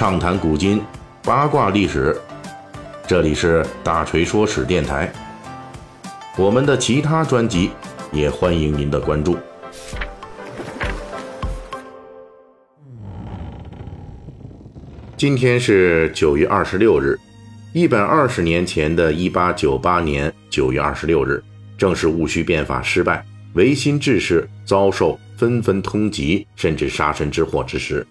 畅谈古今，八卦历史。这里是大锤说史电台。我们的其他专辑也欢迎您的关注。今天是九月二十六日，一百二十年前的一八九八年九月二十六日，正是戊戌变法失败，维新志士遭受纷纷通缉甚至杀身之祸之时。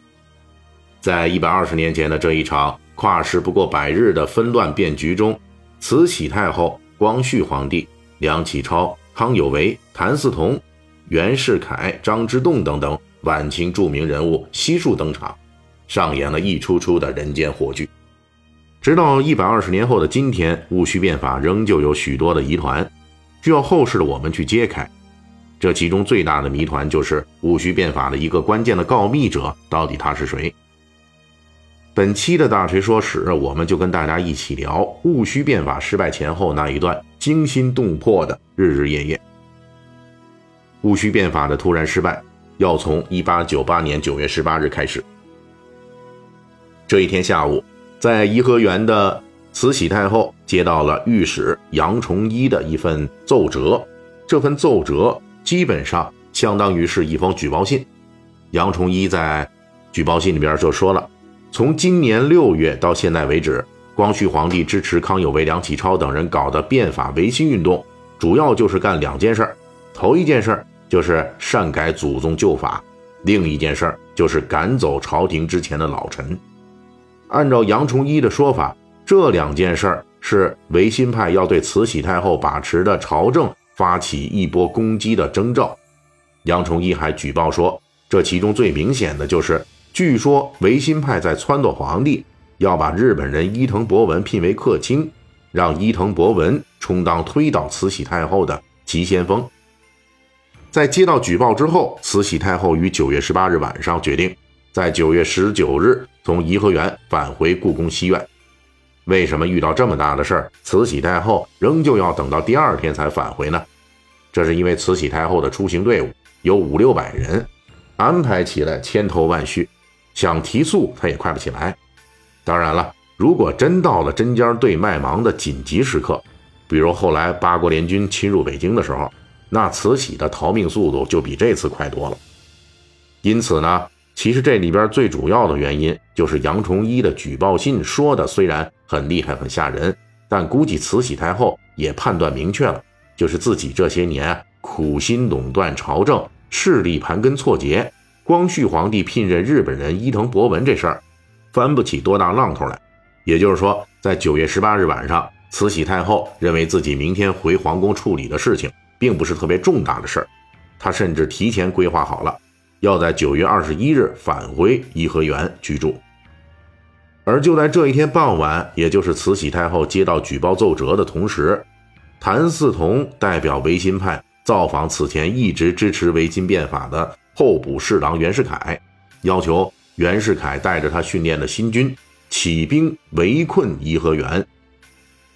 在一百二十年前的这一场跨时不过百日的纷乱变局中，慈禧太后、光绪皇帝、梁启超、康有为、谭嗣同、袁世凯、张之洞等等晚清著名人物悉数登场，上演了一出出的人间火剧。直到一百二十年后的今天，戊戌变法仍旧有许多的疑团，需要后世的我们去揭开。这其中最大的谜团就是戊戌变法的一个关键的告密者，到底他是谁？本期的大锤说史，我们就跟大家一起聊戊戌变法失败前后那一段惊心动魄的日日夜夜。戊戌变法的突然失败，要从一八九八年九月十八日开始。这一天下午，在颐和园的慈禧太后接到了御史杨崇一的一份奏折，这份奏折基本上相当于是一封举报信。杨崇一在举报信里边就说了。从今年六月到现在为止，光绪皇帝支持康有为、梁启超等人搞的变法维新运动，主要就是干两件事儿。头一件事儿就是擅改祖宗旧法，另一件事儿就是赶走朝廷之前的老臣。按照杨崇一的说法，这两件事儿是维新派要对慈禧太后把持的朝政发起一波攻击的征兆。杨崇一还举报说，这其中最明显的就是。据说维新派在撺掇皇帝要把日本人伊藤博文聘为客卿，让伊藤博文充当推倒慈禧太后的急先锋。在接到举报之后，慈禧太后于九月十八日晚上决定，在九月十九日从颐和园返回故宫西苑。为什么遇到这么大的事儿，慈禧太后仍旧要等到第二天才返回呢？这是因为慈禧太后的出行队伍有五六百人，安排起来千头万绪。想提速，他也快不起来。当然了，如果真到了针尖对麦芒的紧急时刻，比如后来八国联军侵入北京的时候，那慈禧的逃命速度就比这次快多了。因此呢，其实这里边最主要的原因就是杨崇一的举报信说的虽然很厉害、很吓人，但估计慈禧太后也判断明确了，就是自己这些年苦心垄断朝政，势力盘根错节。光绪皇帝聘任日本人伊藤博文这事儿，翻不起多大浪头来。也就是说，在九月十八日晚上，慈禧太后认为自己明天回皇宫处理的事情，并不是特别重大的事儿。她甚至提前规划好了，要在九月二十一日返回颐和园居住。而就在这一天傍晚，也就是慈禧太后接到举报奏折的同时，谭嗣同代表维新派造访此前一直支持维新变法的。候补侍郎袁世凯要求袁世凯带着他训练的新军起兵围困颐和园，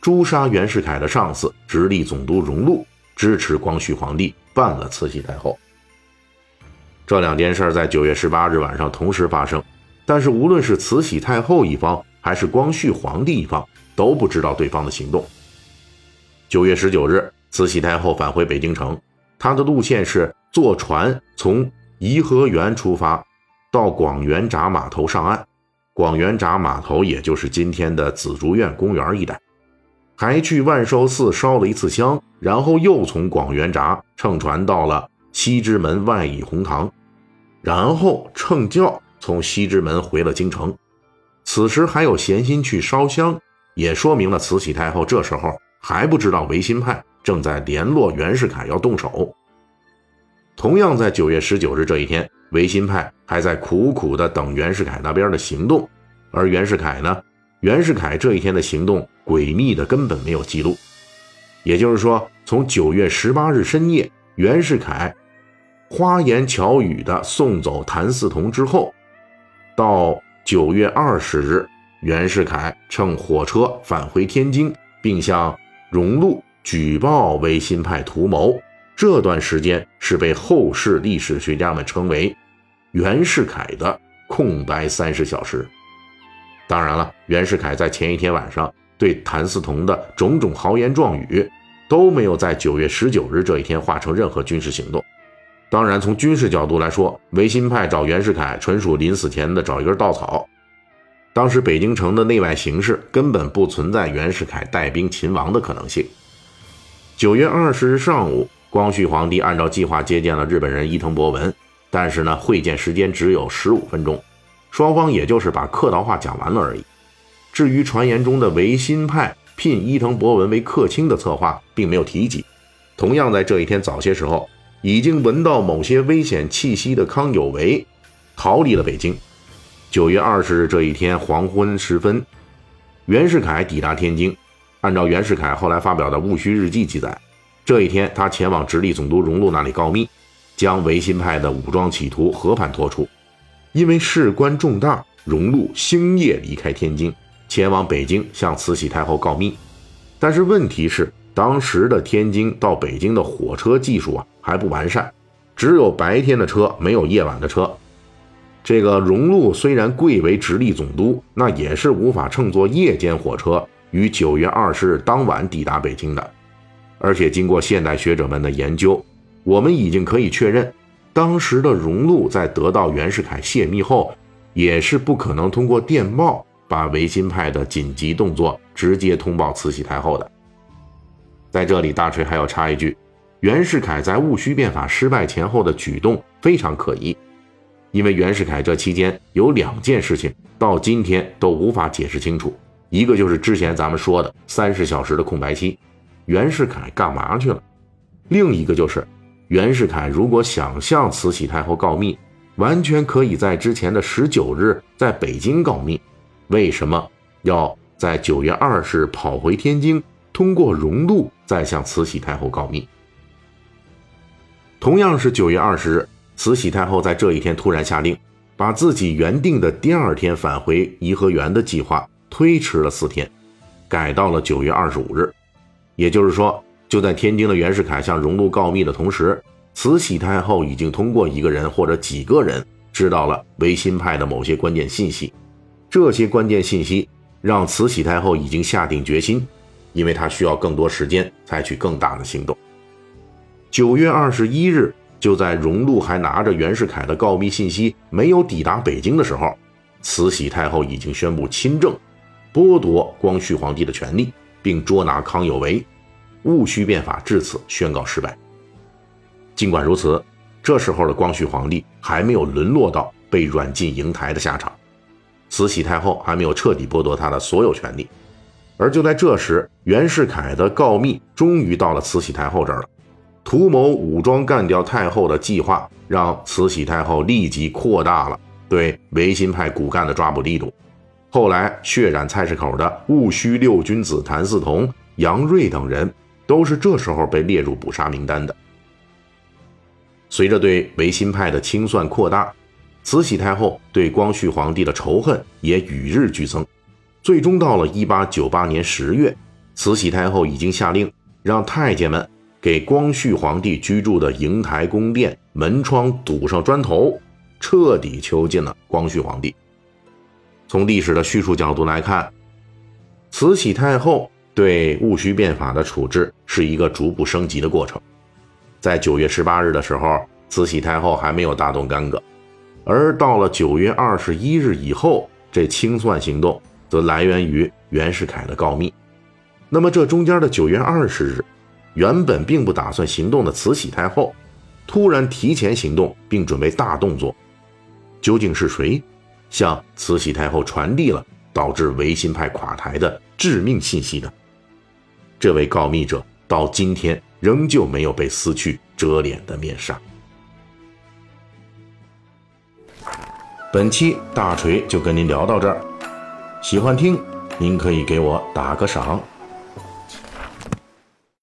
诛杀袁世凯的上司直隶总督荣禄，支持光绪皇帝办了慈禧太后。这两件事在九月十八日晚上同时发生，但是无论是慈禧太后一方还是光绪皇帝一方都不知道对方的行动。九月十九日，慈禧太后返回北京城，她的路线是坐船从。颐和园出发，到广元闸码头上岸。广元闸码头也就是今天的紫竹院公园一带，还去万寿寺烧了一次香，然后又从广元闸乘船到了西直门外倚红堂，然后乘轿从西直门回了京城。此时还有闲心去烧香，也说明了慈禧太后这时候还不知道维新派正在联络袁世凯要动手。同样在九月十九日这一天，维新派还在苦苦的等袁世凯那边的行动，而袁世凯呢？袁世凯这一天的行动诡秘的根本没有记录。也就是说，从九月十八日深夜，袁世凯花言巧语的送走谭嗣同之后，到九月二十日，袁世凯乘火车返回天津，并向荣禄举报维新派图谋。这段时间是被后世历史学家们称为“袁世凯的空白三十小时”。当然了，袁世凯在前一天晚上对谭嗣同的种种豪言壮语，都没有在九月十九日这一天化成任何军事行动。当然，从军事角度来说，维新派找袁世凯纯属临死前的找一根稻草。当时北京城的内外形势根本不存在袁世凯带兵勤王的可能性。九月二十日上午，光绪皇帝按照计划接见了日本人伊藤博文，但是呢，会见时间只有十五分钟，双方也就是把客套话讲完了而已。至于传言中的维新派聘伊藤博文为客卿的策划，并没有提及。同样在这一天早些时候。已经闻到某些危险气息的康有为逃离了北京。九月二十日这一天黄昏时分，袁世凯抵达天津。按照袁世凯后来发表的戊戌日记记载，这一天他前往直隶总督荣禄那里告密，将维新派的武装企图和盘托出。因为事关重大，荣禄星夜离开天津，前往北京向慈禧太后告密。但是问题是。当时的天津到北京的火车技术啊还不完善，只有白天的车，没有夜晚的车。这个荣禄虽然贵为直隶总督，那也是无法乘坐夜间火车于九月二十日当晚抵达北京的。而且经过现代学者们的研究，我们已经可以确认，当时的荣禄在得到袁世凯泄密后，也是不可能通过电报把维新派的紧急动作直接通报慈禧太后的。在这里，大锤还要插一句：袁世凯在戊戌变法失败前后的举动非常可疑，因为袁世凯这期间有两件事情到今天都无法解释清楚。一个就是之前咱们说的三十小时的空白期，袁世凯干嘛去了？另一个就是袁世凯如果想向慈禧太后告密，完全可以在之前的十九日在北京告密，为什么要在九月二十日跑回天津？通过荣禄再向慈禧太后告密。同样是九月二十日，慈禧太后在这一天突然下令，把自己原定的第二天返回颐和园的计划推迟了四天，改到了九月二十五日。也就是说，就在天津的袁世凯向荣禄告密的同时，慈禧太后已经通过一个人或者几个人知道了维新派的某些关键信息。这些关键信息让慈禧太后已经下定决心。因为她需要更多时间采取更大的行动。九月二十一日，就在荣禄还拿着袁世凯的告密信息没有抵达北京的时候，慈禧太后已经宣布亲政，剥夺光绪皇帝的权利，并捉拿康有为，戊戌变法至此宣告失败。尽管如此，这时候的光绪皇帝还没有沦落到被软禁瀛台的下场，慈禧太后还没有彻底剥夺他的所有权利。而就在这时，袁世凯的告密终于到了慈禧太后这儿了。图谋武装干掉太后的计划，让慈禧太后立即扩大了对维新派骨干的抓捕力度。后来血染菜市口的戊戌六君子谭嗣同、杨锐等人，都是这时候被列入捕杀名单的。随着对维新派的清算扩大，慈禧太后对光绪皇帝的仇恨也与日俱增。最终到了一八九八年十月，慈禧太后已经下令让太监们给光绪皇帝居住的瀛台宫殿门窗堵上砖头，彻底囚禁了光绪皇帝。从历史的叙述角度来看，慈禧太后对戊戌变法的处置是一个逐步升级的过程。在九月十八日的时候，慈禧太后还没有大动干戈，而到了九月二十一日以后，这清算行动。则来源于袁世凯的告密。那么，这中间的九月二十日，原本并不打算行动的慈禧太后，突然提前行动，并准备大动作，究竟是谁向慈禧太后传递了导致维新派垮台的致命信息的？这位告密者到今天仍旧没有被撕去遮脸的面纱。本期大锤就跟您聊到这儿。喜欢听，您可以给我打个赏。